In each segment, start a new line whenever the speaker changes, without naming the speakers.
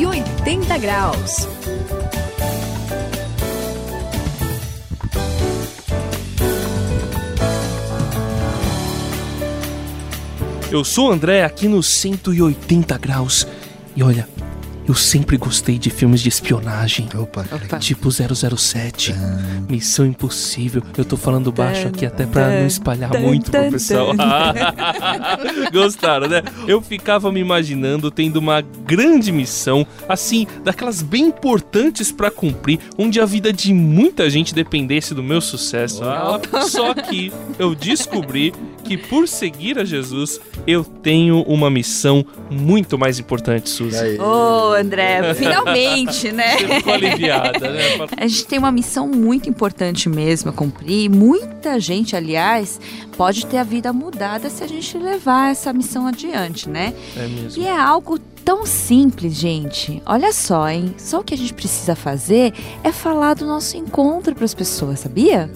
180 graus.
Eu sou o André aqui no 180 graus. E olha, eu sempre gostei de filmes de espionagem.
Opa,
Opa.
Tipo 007, Missão Impossível. Eu tô falando baixo aqui até pra não espalhar muito pro pessoal. Gostaram, né? Eu ficava me imaginando tendo uma grande missão, assim, daquelas bem importantes pra cumprir, onde a vida de muita gente dependesse do meu sucesso. Ah, só que eu descobri que por seguir a Jesus, eu tenho uma missão muito mais importante, Suzy.
Aí.
André, finalmente, né?
Você ficou aliviada, né?
A gente tem uma missão muito importante mesmo a cumprir. Muita gente, aliás, pode ter a vida mudada se a gente levar essa missão adiante, né?
É mesmo.
E é algo tão simples, gente. Olha só, hein? Só o que a gente precisa fazer é falar do nosso encontro para as pessoas, sabia?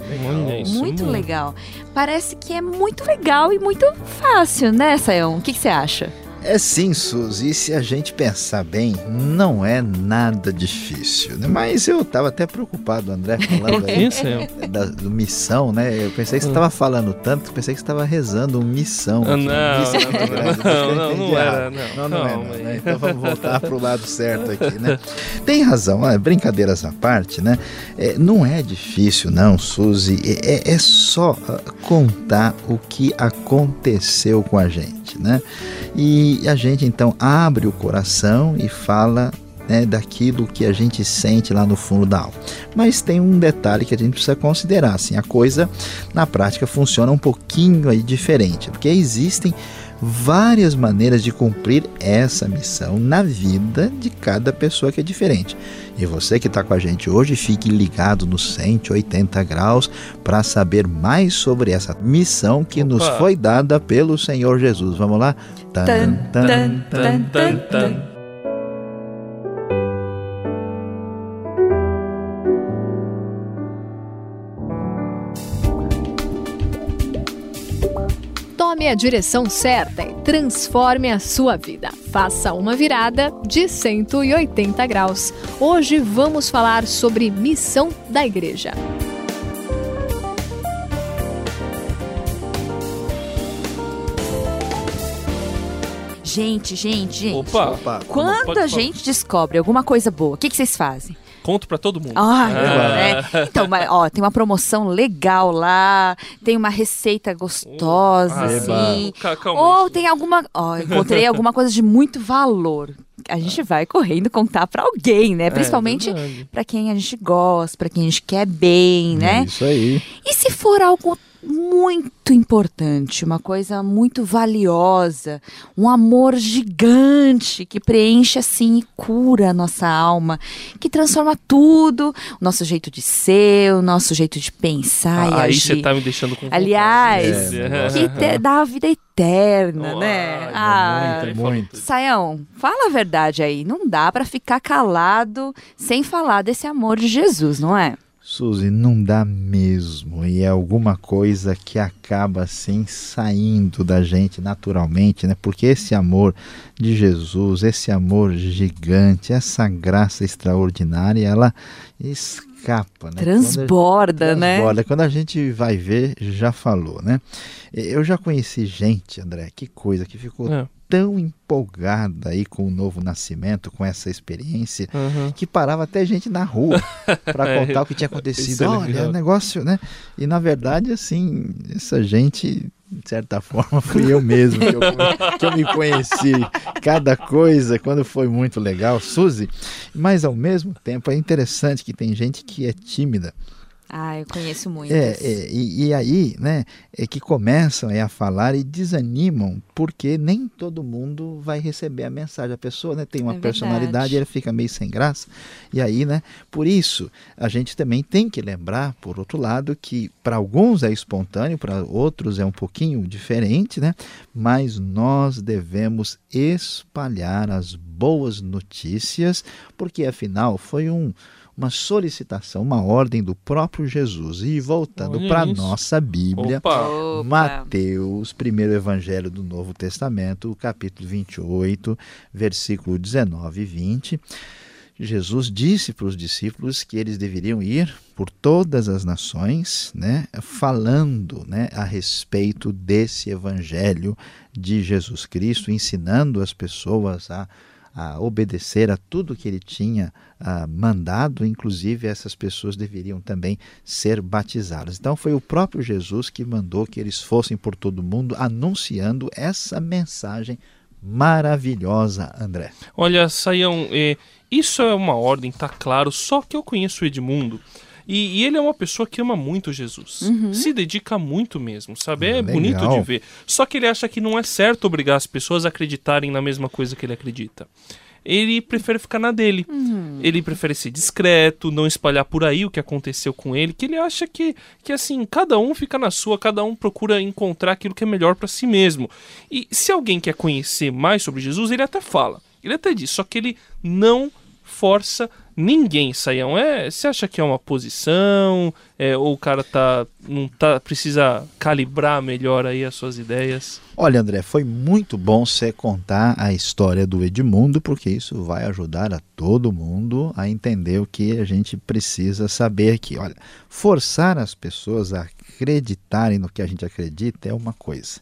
Isso
muito legal. Parece que é muito legal e muito fácil, né, Sayão? O que, que você acha?
É sim, Suzy, e se a gente pensar bem, não é nada difícil, né? Mas eu tava até preocupado, André, falando aí
Sam?
da do missão, né? Eu pensei que você
Hum.
tava falando tanto, que pensei que você tava rezando um missão.
Não, não.
Acho que
não, não,
entendi
não era, não.
Não, não
Calma
não,
aí.
né? Então vamos voltar pro lado certo aqui, né? Tem razão, brincadeiras à parte, né? É, não é difícil, não, Suzy. É, é- é só ah, contar o que aconteceu com a gente, né? E a gente então abre o coração e fala né, daquilo que a gente sente lá no fundo da alma. Mas tem um detalhe que a gente precisa considerar, assim, a coisa na prática funciona um pouquinho aí diferente, porque existem várias maneiras de cumprir essa missão na vida de cada pessoa que é diferente. E você que está com a gente hoje, fique ligado no 180 graus para saber mais sobre essa missão que nos
Opa.
foi dada pelo Senhor Jesus. Vamos lá? Tan,
Tan,
tan,
Tome a direção certa e transforme a sua vida. Faça uma virada de 180 graus. Hoje vamos falar sobre missão da igreja.
Gente, gente, gente.
Opa,
Opa,
Quando a gente descobre alguma coisa boa, o que, que vocês fazem?
Conto pra todo mundo.
Ai,
Ah.
né? Então, mas, ó, tem uma promoção legal lá, tem uma receita gostosa,
Ah,
assim.
Ca- Calma.
Ou tem alguma. Ó, encontrei alguma coisa de muito valor. A gente vai correndo contar pra alguém, né? Principalmente
É
pra quem a gente gosta, pra quem a gente quer bem, né?
Isso aí.
E se for algo muito importante, uma coisa muito valiosa, um amor gigante que preenche assim e cura a nossa alma, que transforma tudo, o nosso jeito de ser, o nosso jeito de pensar e
Ah, aí
agir.
você tá me deixando com.
Aliás,
É,
que te- dá a vida eterna, né?
Ai,
Ah,
muito, muito.
Saião, fala a verdade aí. Não dá pra ficar calado sem falar desse amor de Jesus, não é?
Suzy, não dá mesmo. E é alguma coisa que acaba assim saindo da gente naturalmente, né? Porque esse amor de Jesus, esse amor gigante, essa graça extraordinária, ela escapa, né?
Transborda,
Quando
né?
transborda. Quando a gente vai ver, já falou, né? Eu já conheci gente, André, que coisa, que ficou
É.
tão empolgada aí com o novo nascimento, com essa experiência,
Uhum.
que parava até gente na rua para
É,
contar o que tinha
isso
acontecido.
é
Olha, é um negócio, né? E na verdade, assim, essa gente, de certa forma, fui eu mesmo que eu, que eu me conheci. Cada coisa, quando foi muito legal, Suzy. Mas ao mesmo tempo é interessante que tem gente que é tímida.
Ah, eu conheço muitas.
É, é, e, e aí, né, é que começam é, a falar e desanimam, porque nem todo mundo vai receber a mensagem. A pessoa né, tem uma
É
personalidade e ela fica meio sem graça. E aí, né, por isso, a gente também tem que lembrar, por outro lado, que para alguns é espontâneo, para outros é um pouquinho diferente, né? Mas nós devemos espalhar as boas notícias, porque afinal foi um uma solicitação, uma ordem do próprio Jesus. E voltando para a nossa Bíblia,
Opa.
Mateus, primeiro evangelho do Novo Testamento, capítulo 28, versículo 19 e 20. Jesus disse para os discípulos que eles deveriam ir por todas as nações, né, falando né, a respeito desse evangelho de Jesus Cristo, ensinando as pessoas a, a obedecer a tudo que ele tinha uh, mandado, inclusive essas pessoas deveriam também ser batizadas. Então foi o próprio Jesus que mandou que eles fossem por todo mundo anunciando essa mensagem maravilhosa, André.
Olha, Saião, é, isso é uma ordem, tá claro, só que eu conheço o Edmundo. E, e ele é uma pessoa que ama muito Jesus. Uhum. Se dedica muito mesmo, sabe? É Legal. bonito de ver. Só que ele acha que não é certo obrigar as pessoas a acreditarem na mesma coisa que ele acredita ele prefere ficar na dele. Uhum. Ele prefere ser discreto, não espalhar por aí o que aconteceu com ele, que ele acha que, que assim, cada um fica na sua, cada um procura encontrar aquilo que é melhor para si mesmo. E se alguém quer conhecer mais sobre Jesus, ele até fala. Ele até diz, só que ele não força ninguém, Saião. É, você acha que é uma posição? É, ou o cara tá, não tá, precisa calibrar melhor aí as suas ideias?
Olha, André, foi muito bom você contar a história do Edmundo, porque isso vai ajudar a todo mundo a entender o que a gente precisa saber aqui. Olha, forçar as pessoas a acreditarem no que a gente acredita é uma coisa,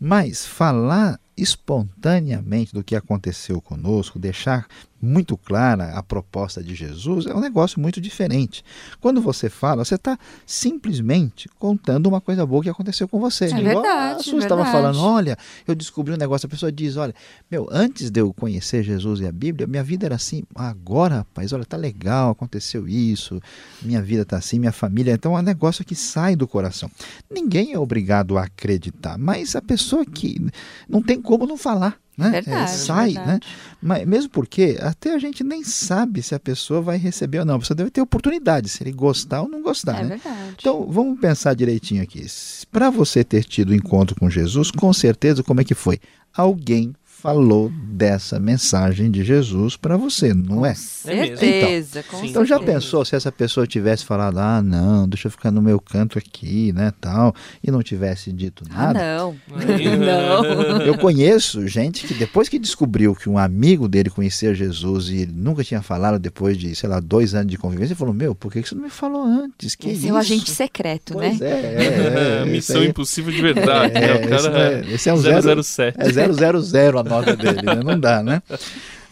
mas falar espontaneamente do que aconteceu conosco, deixar muito clara a proposta de Jesus, é um negócio muito diferente. Quando você fala, você está simplesmente contando uma coisa boa que aconteceu com você.
É verdade. A
Su estava falando, olha, eu descobri um negócio, a pessoa diz, olha, meu, antes de eu conhecer Jesus e a Bíblia, minha vida era assim, agora, rapaz, olha, tá legal, aconteceu isso, minha vida tá assim, minha família, então é um negócio que sai do coração. Ninguém é obrigado a acreditar, mas a pessoa que não tem como não falar. Né?
Verdade, é,
sai,
verdade.
né? Mas mesmo porque até a gente nem sabe se a pessoa vai receber ou não. A pessoa deve ter oportunidade, se ele gostar ou não gostar.
É
né?
verdade.
Então vamos pensar direitinho aqui. Para você ter tido encontro com Jesus, com certeza como é que foi? Alguém falou dessa mensagem de Jesus para você, não
com
é?
Certeza,
então,
com
então já pensou se essa pessoa tivesse falado, ah, não, deixa eu ficar no meu canto aqui, né, tal, e não tivesse dito
ah,
nada?
Ah, não. não.
Eu conheço gente que depois que descobriu que um amigo dele conhecia Jesus e ele nunca tinha falado depois de, sei lá, dois anos de convivência, ele falou, meu, por que você não me falou antes? Que
Esse é o agente secreto,
pois
né?
É, é, é,
missão aí, impossível de verdade. né? O cara
é, esse é um
007.
É 000 a nota dele, né? Não dá, né?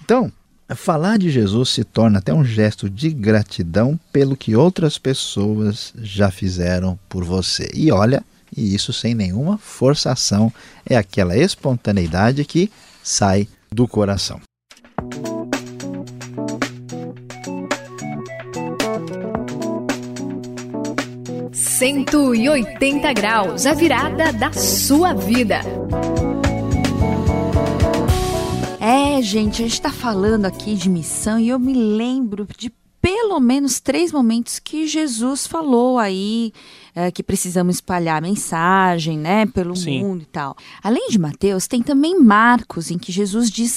Então, falar de Jesus se torna até um gesto de gratidão pelo que outras pessoas já fizeram por você. E olha, e isso sem nenhuma forçação, é aquela espontaneidade que sai do coração.
Cento e oitenta graus, a virada da sua vida.
É, gente, a gente está falando aqui de missão e eu me lembro de pelo menos três momentos que Jesus falou aí é, que precisamos espalhar a mensagem, né, pelo
Sim.
mundo e tal. Além de Mateus, tem também Marcos, em que Jesus diz